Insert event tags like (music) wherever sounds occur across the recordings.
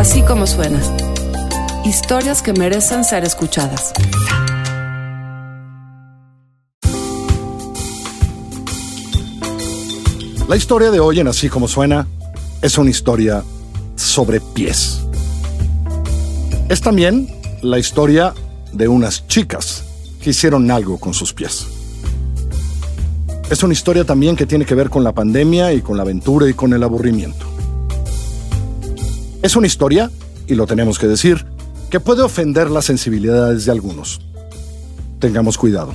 Así como suena. Historias que merecen ser escuchadas. La historia de hoy en Así como suena es una historia sobre pies. Es también la historia de unas chicas que hicieron algo con sus pies. Es una historia también que tiene que ver con la pandemia y con la aventura y con el aburrimiento. Es una historia, y lo tenemos que decir, que puede ofender las sensibilidades de algunos. Tengamos cuidado.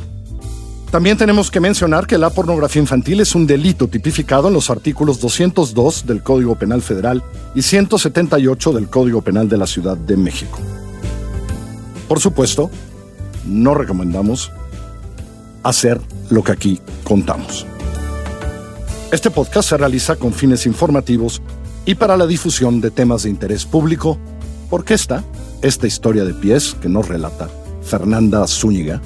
También tenemos que mencionar que la pornografía infantil es un delito tipificado en los artículos 202 del Código Penal Federal y 178 del Código Penal de la Ciudad de México. Por supuesto, no recomendamos hacer lo que aquí contamos. Este podcast se realiza con fines informativos y para la difusión de temas de interés público, porque esta, esta historia de pies que nos relata Fernanda Zúñiga,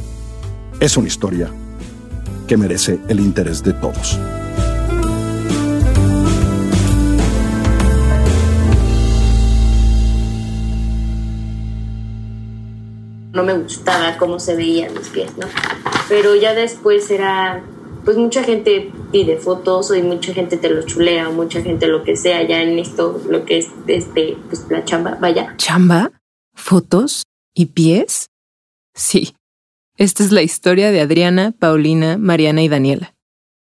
es una historia que merece el interés de todos. no me gustaba cómo se veían mis pies, ¿no? Pero ya después era, pues mucha gente pide fotos y mucha gente te lo chulea, mucha gente lo que sea, ya en esto, lo que es, este, pues la chamba, vaya. ¿Chamba? ¿Fotos? ¿Y pies? Sí, esta es la historia de Adriana, Paulina, Mariana y Daniela.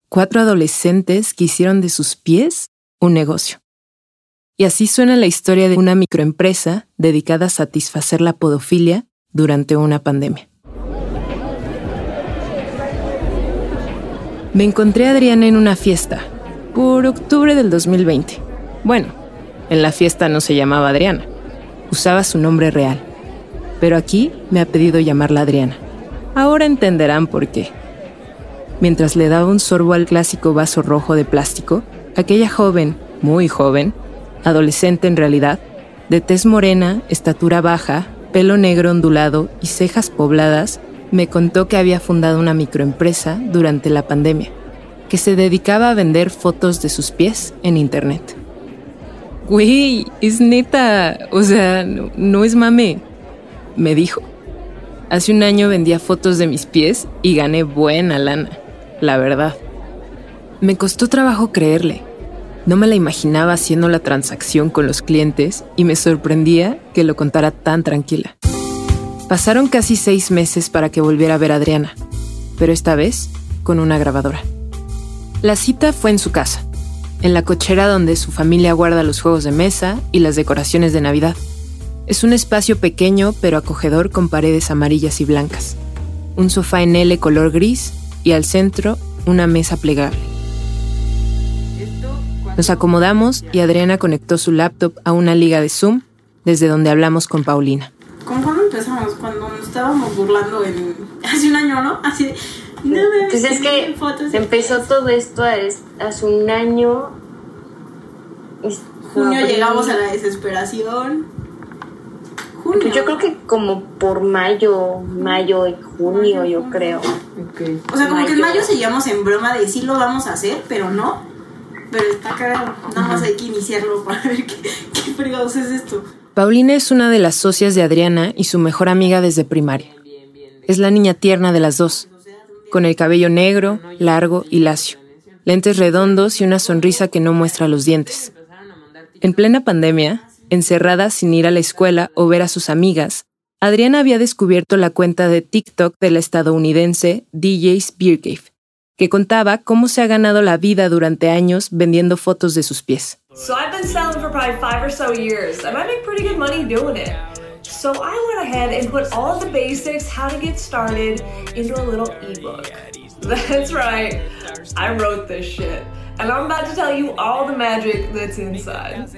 Cuatro adolescentes que hicieron de sus pies un negocio. Y así suena la historia de una microempresa dedicada a satisfacer la podofilia durante una pandemia. Me encontré a Adriana en una fiesta, por octubre del 2020. Bueno, en la fiesta no se llamaba Adriana, usaba su nombre real, pero aquí me ha pedido llamarla Adriana. Ahora entenderán por qué. Mientras le daba un sorbo al clásico vaso rojo de plástico, aquella joven, muy joven, adolescente en realidad, de tez morena, estatura baja, pelo negro ondulado y cejas pobladas, me contó que había fundado una microempresa durante la pandemia, que se dedicaba a vender fotos de sus pies en Internet. Güey, es neta, o sea, no, no es mame, me dijo. Hace un año vendía fotos de mis pies y gané buena lana, la verdad. Me costó trabajo creerle. No me la imaginaba haciendo la transacción con los clientes y me sorprendía que lo contara tan tranquila. Pasaron casi seis meses para que volviera a ver a Adriana, pero esta vez con una grabadora. La cita fue en su casa, en la cochera donde su familia guarda los juegos de mesa y las decoraciones de Navidad. Es un espacio pequeño pero acogedor con paredes amarillas y blancas, un sofá en L color gris y al centro una mesa plegable. Nos acomodamos y Adriana conectó su laptop a una liga de Zoom desde donde hablamos con Paulina. ¿Cómo cuando empezamos? Cuando nos estábamos burlando en... hace un año, ¿no? Así. No me Pues es que fotos empezó todo esto a- hace un año. Junio no, llegamos a la desesperación. Junio. Pues yo creo que como por mayo, mayo y junio, yo creo. O sea, como que en mayo. mayo seguíamos en broma de sí lo vamos a hacer, pero no. Pero está cagado. Nada más hay que iniciarlo para ver qué, qué fregados es esto. Paulina es una de las socias de Adriana y su mejor amiga desde primaria. Es la niña tierna de las dos, con el cabello negro, largo y lacio, lentes redondos y una sonrisa que no muestra los dientes. En plena pandemia, encerrada sin ir a la escuela o ver a sus amigas, Adriana había descubierto la cuenta de TikTok de la estadounidense DJ's Beer que contaba cómo se ha ganado la vida durante años vendiendo fotos de sus pies. So I've been selling for probably five or so years, and I make pretty good money doing it. So I went ahead and put all the basics, how to get started, into a little ebook. (laughs) That's right, I wrote this shit. And I'm about to tell you all the magic that's inside.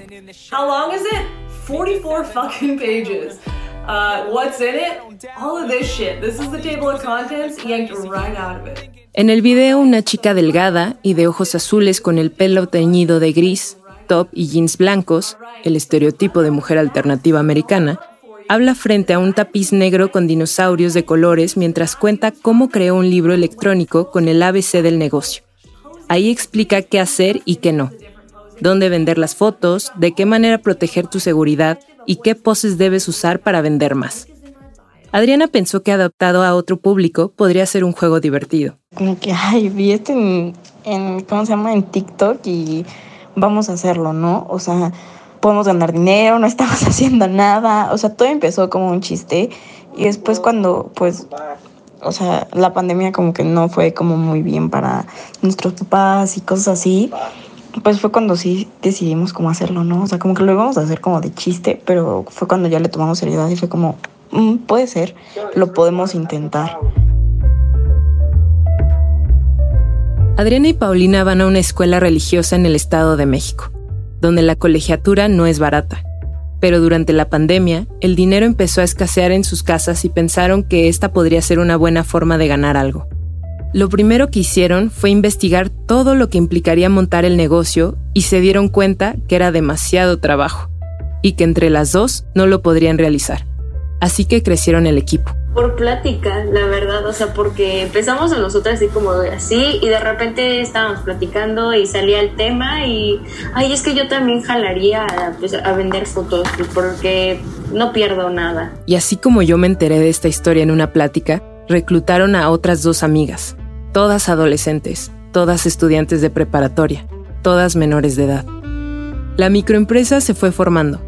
How long is it? 44 fucking pages. Uh, what's in it? All of this shit. This is the table of contents yanked right out of it. En el video, una chica delgada y de ojos azules con el pelo teñido de gris, top y jeans blancos, el estereotipo de mujer alternativa americana, habla frente a un tapiz negro con dinosaurios de colores mientras cuenta cómo creó un libro electrónico con el ABC del negocio. Ahí explica qué hacer y qué no. dónde vender las fotos, de qué manera proteger tu seguridad y qué poses debes usar para vender más. Adriana pensó que adaptado a otro público podría ser un juego divertido. Como que, ay, vi esto en, en, ¿cómo se llama? En TikTok y vamos a hacerlo, ¿no? O sea, podemos ganar dinero, no estamos (laughs) haciendo nada. O sea, todo empezó como un chiste y después cuando, pues, o sea, la pandemia como que no fue como muy bien para nuestros papás y cosas así, pues fue cuando sí decidimos cómo hacerlo, ¿no? O sea, como que lo íbamos a hacer como de chiste, pero fue cuando ya le tomamos seriedad y fue como, mm, puede ser, lo podemos intentar. Adriana y Paulina van a una escuela religiosa en el Estado de México, donde la colegiatura no es barata. Pero durante la pandemia, el dinero empezó a escasear en sus casas y pensaron que esta podría ser una buena forma de ganar algo. Lo primero que hicieron fue investigar todo lo que implicaría montar el negocio y se dieron cuenta que era demasiado trabajo y que entre las dos no lo podrían realizar. Así que crecieron el equipo. Por plática, la verdad, o sea, porque empezamos a nosotras así como así y de repente estábamos platicando y salía el tema y, ay, es que yo también jalaría pues, a vender fotos porque no pierdo nada. Y así como yo me enteré de esta historia en una plática, reclutaron a otras dos amigas, todas adolescentes, todas estudiantes de preparatoria, todas menores de edad. La microempresa se fue formando,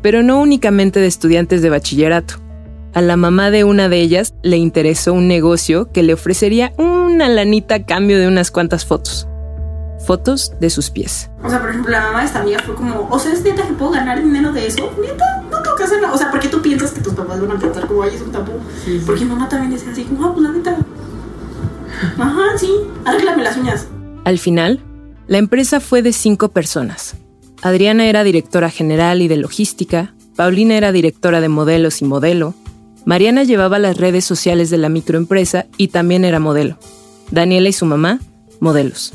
pero no únicamente de estudiantes de bachillerato. A la mamá de una de ellas le interesó un negocio que le ofrecería una lanita a cambio de unas cuantas fotos. Fotos de sus pies. O sea, por ejemplo, la mamá de esta amiga fue como, o sea, ¿es neta que puedo ganar dinero de eso? ¿Neta? No tengo que hacer nada. O sea, ¿por qué tú piensas que tus papás van a pensar como, ay, es un tabú? Porque mi mamá también decía así, como, ah, pues la neta, Ajá, sí, arréglame las uñas. Al final, la empresa fue de cinco personas. Adriana era directora general y de logística, Paulina era directora de modelos y modelo, Mariana llevaba las redes sociales de la microempresa y también era modelo. Daniela y su mamá, modelos.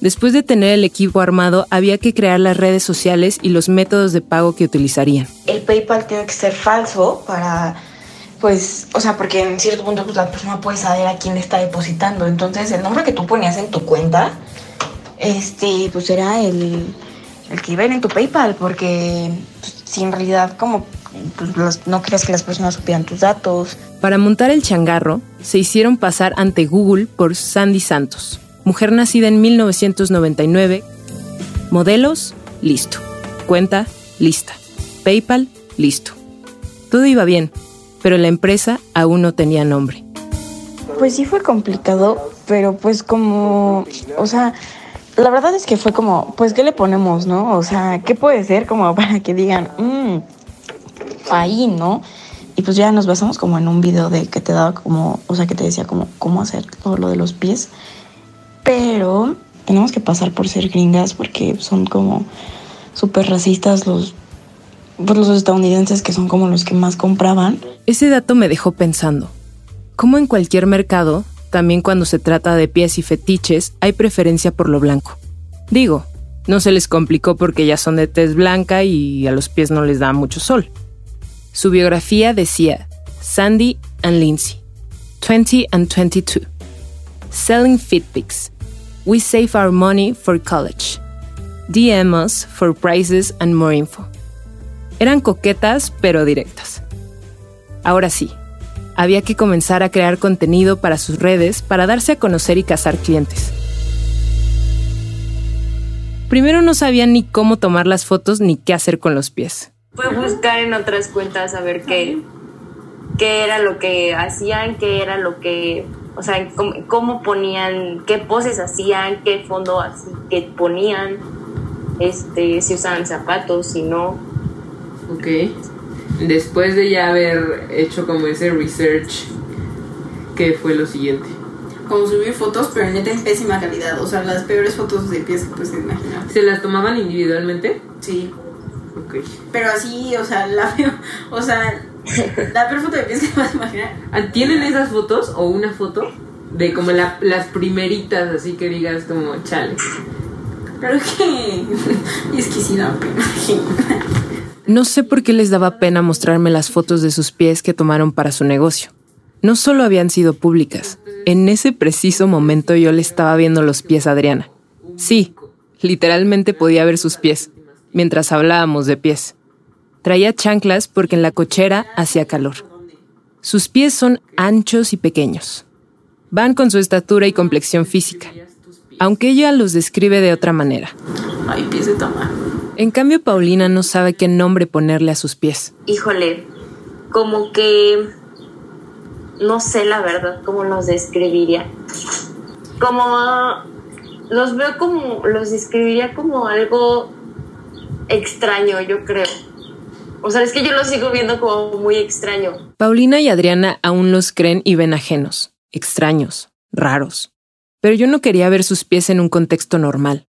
Después de tener el equipo armado, había que crear las redes sociales y los métodos de pago que utilizarían. El PayPal tiene que ser falso para pues, o sea, porque en cierto punto pues, la persona puede saber a quién le está depositando. Entonces, el nombre que tú ponías en tu cuenta, este, pues era el, el que iba en tu PayPal, porque pues, si en realidad como pues, no querías que las personas supieran tus datos. Para montar el changarro, se hicieron pasar ante Google por Sandy Santos, mujer nacida en 1999. Modelos, listo. Cuenta, lista. PayPal, listo. Todo iba bien pero la empresa aún no tenía nombre. Pues sí fue complicado, pero pues como, o sea, la verdad es que fue como, pues ¿qué le ponemos, no? O sea, ¿qué puede ser como para que digan, mmm, ahí, ¿no? Y pues ya nos basamos como en un video de que te daba como, o sea, que te decía como cómo hacer todo lo de los pies. Pero tenemos que pasar por ser gringas porque son como súper racistas los por los estadounidenses que son como los que más compraban. Ese dato me dejó pensando. Como en cualquier mercado, también cuando se trata de pies y fetiches, hay preferencia por lo blanco. Digo, no se les complicó porque ya son de tez blanca y a los pies no les da mucho sol. Su biografía decía Sandy and Lindsay, 20 and 22. Selling fit pics. We save our money for college. DM us for prices and more info. Eran coquetas pero directas. Ahora sí, había que comenzar a crear contenido para sus redes para darse a conocer y cazar clientes. Primero no sabían ni cómo tomar las fotos ni qué hacer con los pies. Fue buscar en otras cuentas a ver qué, qué era lo que hacían, qué era lo que, o sea, cómo, ponían, qué poses hacían, qué fondo así, qué ponían, este, si usaban zapatos, si no. Ok. Después de ya haber hecho como ese research, ¿qué fue lo siguiente? Como subir fotos, pero neta en pésima calidad. O sea, las peores fotos de pies que puedes imaginar. ¿Se las tomaban individualmente? Sí. Ok. Pero así, o sea, la (laughs) peor, o sea, la peor foto de pies que puedes imaginar. Ah, ¿Tienen esas fotos o una foto de como las primeritas, así que digas como chale? Claro que. y (laughs) es que sí da pena. No sé por qué les daba pena mostrarme las fotos de sus pies que tomaron para su negocio. No solo habían sido públicas, en ese preciso momento yo le estaba viendo los pies a Adriana. Sí, Literalmente podía ver sus pies, mientras hablábamos de pies. Traía chanclas porque en la cochera hacía calor. Sus pies son anchos y pequeños. Van con su estatura y complexión física, aunque ella los describe de otra manera. Ay, pies de toma. En cambio, Paulina no sabe qué nombre ponerle a sus pies. Híjole, como que no sé la verdad cómo los describiría. Como los veo como los describiría como algo extraño, yo creo. O sea, es que yo los sigo viendo como muy extraño. Paulina y Adriana aún los creen y ven ajenos, extraños, raros. Pero yo no quería ver sus pies en un contexto normal.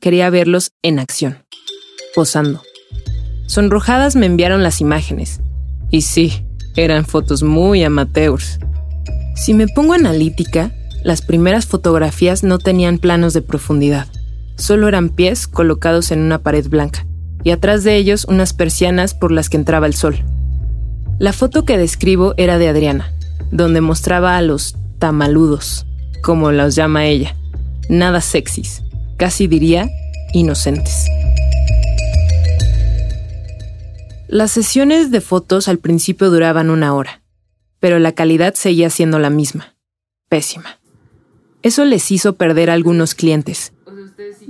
Quería verlos en acción, posando. Sonrojadas me enviaron las imágenes. Y sí, eran fotos muy amateurs. Si me pongo analítica, las primeras fotografías no tenían planos de profundidad. Solo eran pies colocados en una pared blanca y atrás de ellos unas persianas por las que entraba el sol. La foto que describo era de Adriana, donde mostraba a los tamaludos, como los llama ella, nada sexys, casi diría inocentes. Las sesiones de fotos al principio duraban una hora, pero la calidad seguía siendo la misma, pésima. Eso les hizo perder a algunos clientes,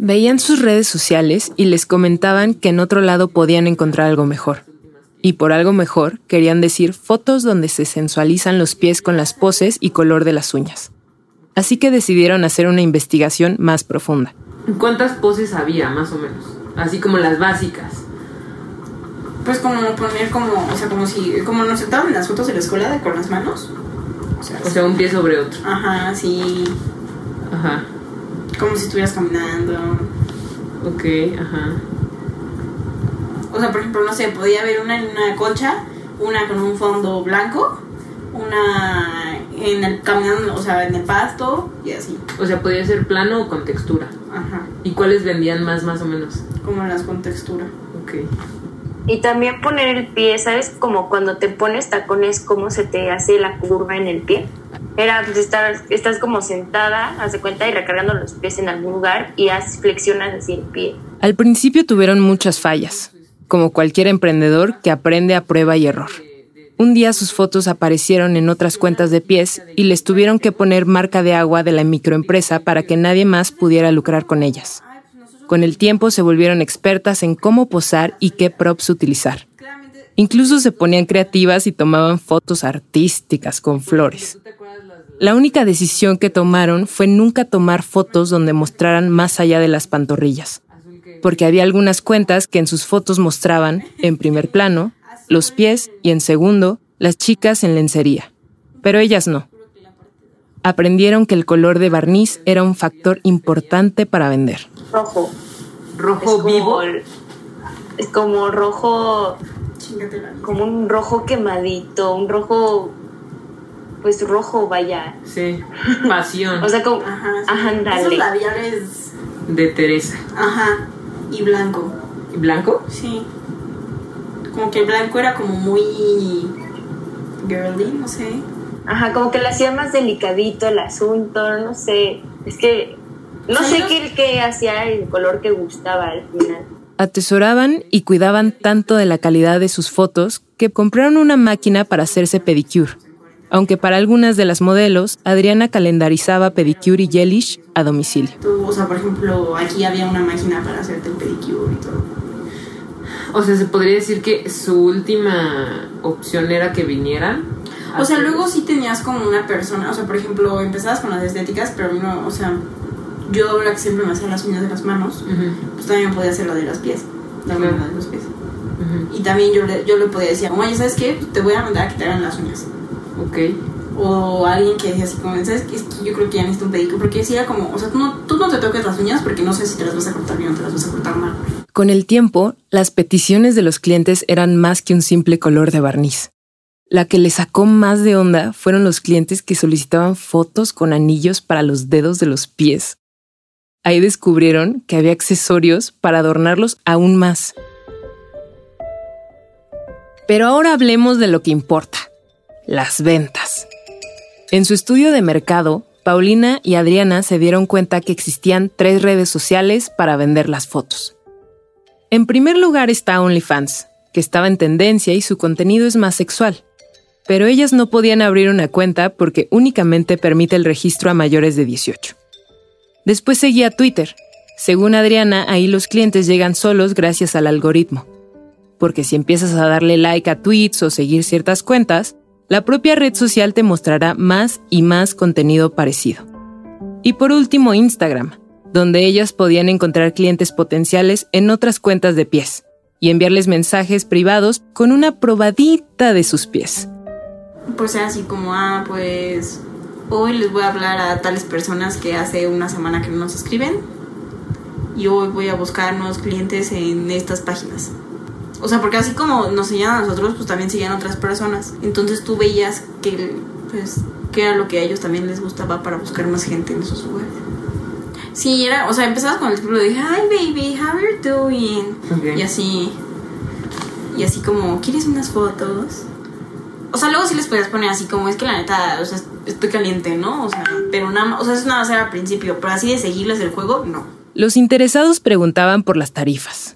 Veían sus redes sociales y les comentaban que en otro lado podían encontrar algo mejor. Y por algo mejor querían decir fotos donde se sensualizan los pies con las poses y color de las uñas. Así que decidieron hacer una investigación más profunda. ¿Cuántas poses había, más o menos? Así como las básicas. Pues como poner como, o sea, como si, como nos sentaban en las fotos de la escuela de con las manos. O sea, o sea un pie sobre otro. Ajá, sí. Ajá. Como si estuvieras caminando. Ok, ajá. O sea, por ejemplo, no sé, podía haber una en una colcha, una con un fondo blanco, una en el caminando, o sea, en el pasto y así. O sea, podía ser plano o con textura. Ajá. ¿Y cuáles vendían más, más o menos? Como las con textura. Ok. Y también poner el pie, ¿sabes? Como cuando te pones tacones, cómo se te hace la curva en el pie. Era, pues estar, estás como sentada, haz de cuenta, y recargando los pies en algún lugar y flexionas así el pie. Al principio tuvieron muchas fallas, como cualquier emprendedor que aprende a prueba y error. Un día sus fotos aparecieron en otras cuentas de pies y les tuvieron que poner marca de agua de la microempresa para que nadie más pudiera lucrar con ellas. Con el tiempo se volvieron expertas en cómo posar y qué props utilizar. Incluso se ponían creativas y tomaban fotos artísticas con flores. La única decisión que tomaron fue nunca tomar fotos donde mostraran más allá de las pantorrillas, porque había algunas cuentas que en sus fotos mostraban, en primer plano, los pies y en segundo, las chicas en lencería. Pero ellas no. Aprendieron que el color de barniz era un factor importante para vender rojo. ¿Rojo vivo? Es como rojo. Como un rojo quemadito, un rojo. Pues rojo, vaya. Sí, (laughs) pasión. o sea, como. Ajá, ajá Esos labiales. De Teresa. Ajá, y blanco. ¿Y blanco? Sí. Como que el blanco era como muy. girly, no sé. Ajá, como que lo hacía más delicadito el asunto, no sé. Es que no sé qué, qué hacía el color que gustaba al final. Atesoraban y cuidaban tanto de la calidad de sus fotos que compraron una máquina para hacerse pedicure. Aunque para algunas de las modelos, Adriana calendarizaba pedicure y gelish a domicilio. o sea, por ejemplo, aquí había una máquina para hacerte el pedicure y todo. O sea, se podría decir que su última opción era que vinieran. O sea, luego sí tenías como una persona, o sea, por ejemplo, empezabas con las estéticas, pero no, o sea, yo ahora que siempre me hacía las uñas de las manos, pues también podía hacer la de las pies, la de los pies. Y también yo le, yo le podía decir, oye, ¿sabes qué? Te voy a mandar a que te hagan las uñas. Ok. O alguien que decía así como, ¿sabes qué? yo creo que ya necesito un pedicure. Porque decía como, o sea, tú no, tú no te toques las uñas porque no sé si te las vas a cortar bien o te las vas a cortar mal. Con el tiempo, las peticiones de los clientes eran más que un simple color de barniz. La que le sacó más de onda fueron los clientes que solicitaban fotos con anillos para los dedos de los pies. Ahí descubrieron que había accesorios para adornarlos aún más. Pero ahora hablemos de lo que importa, las ventas. En su estudio de mercado, Paulina y Adriana se dieron cuenta que existían tres redes sociales para vender las fotos. En primer lugar está OnlyFans, que estaba en tendencia y su contenido es más sexual. Pero ellas no podían abrir una cuenta porque únicamente permite el registro a mayores de 18. Después seguía Twitter. Según Adriana, ahí los clientes llegan solos gracias al algoritmo. Porque si empiezas a darle like a tweets o seguir ciertas cuentas, la propia red social te mostrará más y más contenido parecido. Y por último, Instagram, donde ellas podían encontrar clientes potenciales en otras cuentas de pies y enviarles mensajes privados con una probadita de sus pies. Pues así como, ah, pues hoy les voy a hablar a tales personas que hace una semana que no nos escriben y hoy voy a buscar nuevos clientes en estas páginas. O sea, porque así como nos seguían a nosotros, pues también seguían otras personas. Entonces tú veías que, pues, que era lo que a ellos también les gustaba para buscar más gente en esos lugares. Sí, era, o sea, empezabas con el título de Hi baby, how are you doing? Y así. Y así como, ¿quieres unas fotos? O sea, luego sí les podías poner así como, es que la neta, o sea, estoy caliente, ¿no? O sea, pero nada o sea, eso nada más era al principio, pero así de seguirles el juego, no. Los interesados preguntaban por las tarifas.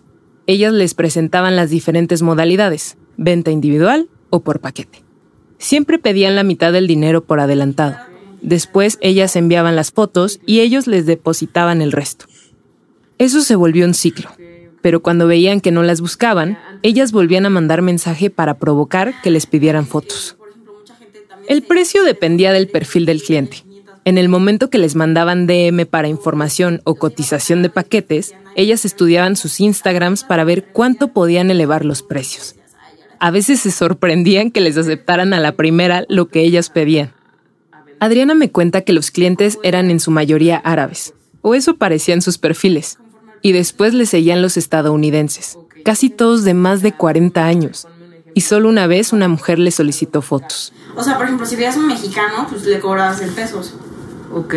Ellas les presentaban las diferentes modalidades, venta individual o por paquete. Siempre pedían la mitad del dinero por adelantado. Después ellas enviaban las fotos y ellos les depositaban el resto. Eso se volvió un ciclo, pero cuando veían que no las buscaban, ellas volvían a mandar mensaje para provocar que les pidieran fotos. El precio dependía del perfil del cliente. En el momento que les mandaban DM para información o cotización de paquetes, ellas estudiaban sus Instagrams para ver cuánto podían elevar los precios. A veces se sorprendían que les aceptaran a la primera lo que ellas pedían. Adriana me cuenta que los clientes eran en su mayoría árabes, o eso parecían sus perfiles, y después le seguían los estadounidenses, casi todos de más de 40 años, y solo una vez una mujer le solicitó fotos. O sea, por ejemplo, si veías un mexicano, pues le cobrabas en pesos. Ok.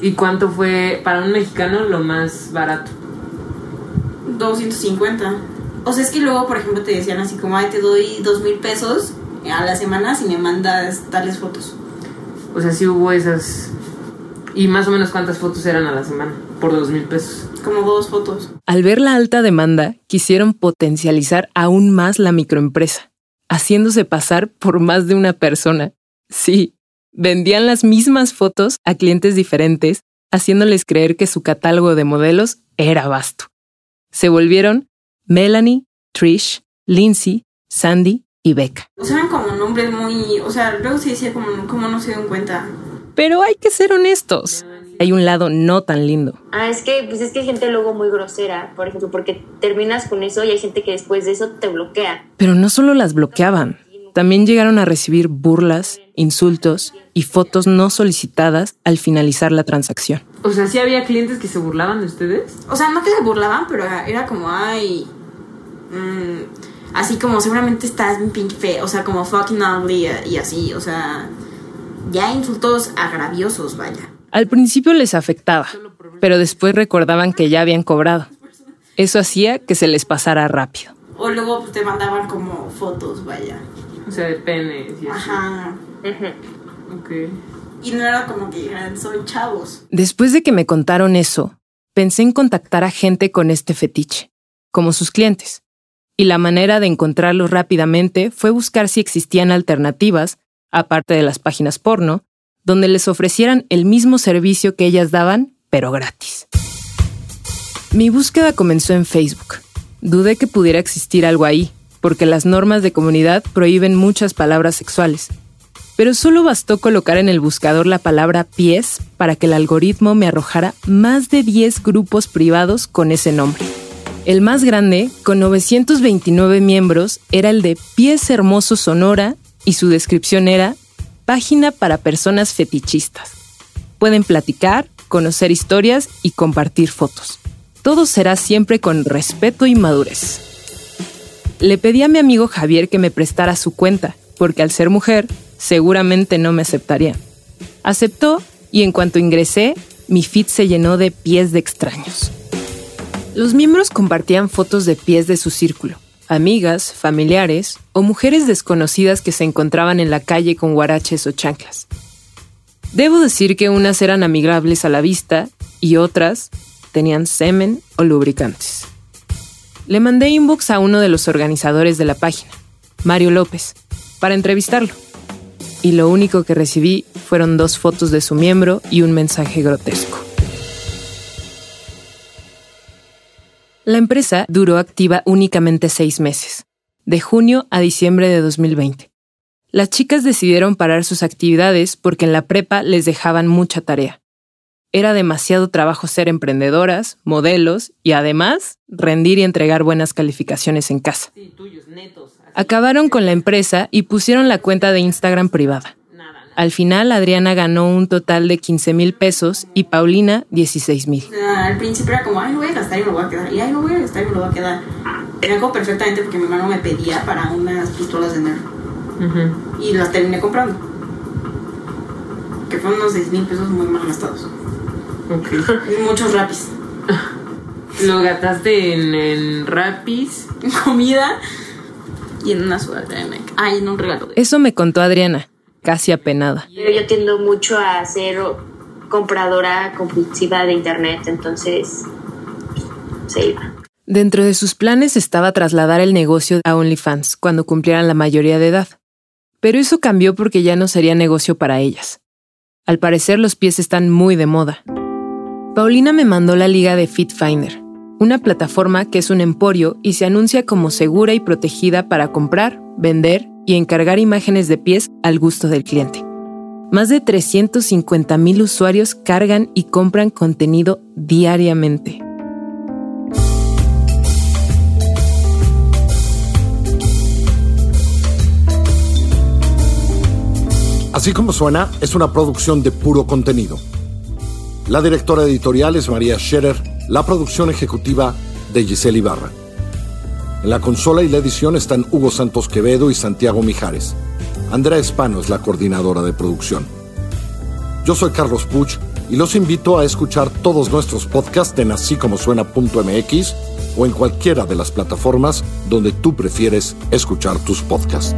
¿Y cuánto fue para un mexicano lo más barato? 250. O sea, es que luego, por ejemplo, te decían así como, ay, te doy dos mil pesos a la semana si me mandas tales fotos. O sea, sí hubo esas. ¿Y más o menos cuántas fotos eran a la semana? Por dos mil pesos. Como dos fotos. Al ver la alta demanda, quisieron potencializar aún más la microempresa, haciéndose pasar por más de una persona. Sí, vendían las mismas fotos a clientes diferentes, haciéndoles creer que su catálogo de modelos era vasto. Se volvieron Melanie, Trish, Lindsay, Sandy y Becca. O sea, eran como nombres muy. O sea, luego se decía como, como no se dieron cuenta. Pero hay que ser honestos. Hay un lado no tan lindo. Ah, es que, pues es que hay gente luego muy grosera, por ejemplo, porque terminas con eso y hay gente que después de eso te bloquea. Pero no solo las bloqueaban, también llegaron a recibir burlas, insultos y fotos no solicitadas al finalizar la transacción. O sea, sí había clientes que se burlaban de ustedes. O sea, no que se burlaban, pero era como, ay. mm, así como seguramente estás bien pinche feo. O sea, como fucking ugly y así. O sea, ya insultos agraviosos, vaya. Al principio les afectaba, pero después recordaban que ya habían cobrado. Eso hacía que se les pasara rápido. O luego pues, te mandaban como fotos, vaya. O sea, de penes y así. Ajá. Ok. Y no era como que dijeran, soy chavos. Después de que me contaron eso, pensé en contactar a gente con este fetiche, como sus clientes. Y la manera de encontrarlos rápidamente fue buscar si existían alternativas, aparte de las páginas porno, donde les ofrecieran el mismo servicio que ellas daban, pero gratis. Mi búsqueda comenzó en Facebook. Dudé que pudiera existir algo ahí, porque las normas de comunidad prohíben muchas palabras sexuales. Pero solo bastó colocar en el buscador la palabra pies para que el algoritmo me arrojara más de 10 grupos privados con ese nombre. El más grande, con 929 miembros, era el de Pies Hermosos Sonora y su descripción era Página para personas fetichistas. Pueden platicar, conocer historias y compartir fotos. Todo será siempre con respeto y madurez. Le pedí a mi amigo Javier que me prestara su cuenta, porque al ser mujer, seguramente no me aceptaría. Aceptó y en cuanto ingresé, mi feed se llenó de pies de extraños. Los miembros compartían fotos de pies de su círculo, amigas, familiares o mujeres desconocidas que se encontraban en la calle con guaraches o chanclas. Debo decir que unas eran amigables a la vista y otras tenían semen o lubricantes. Le mandé inbox a uno de los organizadores de la página, Mario López, para entrevistarlo. Y lo único que recibí fueron dos fotos de su miembro y un mensaje grotesco. La empresa duró activa únicamente seis meses, de junio a diciembre de 2020. Las chicas decidieron parar sus actividades porque en la prepa les dejaban mucha tarea. Era demasiado trabajo ser emprendedoras, modelos y además rendir y entregar buenas calificaciones en casa. Acabaron con la empresa y pusieron la cuenta de Instagram privada. Al final, Adriana ganó un total de 15 mil pesos y Paulina 16 mil. al principio era como, ay, lo voy a gastar y me lo voy a quedar. Y ay, lo voy a gastar y me lo voy a quedar. Era como perfectamente porque mi hermano me pedía para unas pistolas de nerf. Y las terminé comprando. Que fueron unos 6 mil pesos muy mal gastados. Y muchos rapis. Lo gastaste en, en rapis. En (laughs) comida y en una sudadera de Nike. Ay, en un regalo. Eso me contó Adriana, casi apenada. Pero yo tiendo mucho a ser compradora compulsiva de internet, entonces se iba. Dentro de sus planes estaba trasladar el negocio a OnlyFans cuando cumplieran la mayoría de edad. Pero eso cambió porque ya no sería negocio para ellas. Al parecer los pies están muy de moda. Paulina me mandó la liga de FitFinder, una plataforma que es un emporio y se anuncia como segura y protegida para comprar, vender y encargar imágenes de pies al gusto del cliente. Más de 350 mil usuarios cargan y compran contenido diariamente. Así como suena, es una producción de puro contenido. La directora editorial es María Scherer, la producción ejecutiva de Giselle Ibarra. En la consola y la edición están Hugo Santos Quevedo y Santiago Mijares. Andrea Espano es la coordinadora de producción. Yo soy Carlos Puch y los invito a escuchar todos nuestros podcasts en así suena.mx o en cualquiera de las plataformas donde tú prefieres escuchar tus podcasts.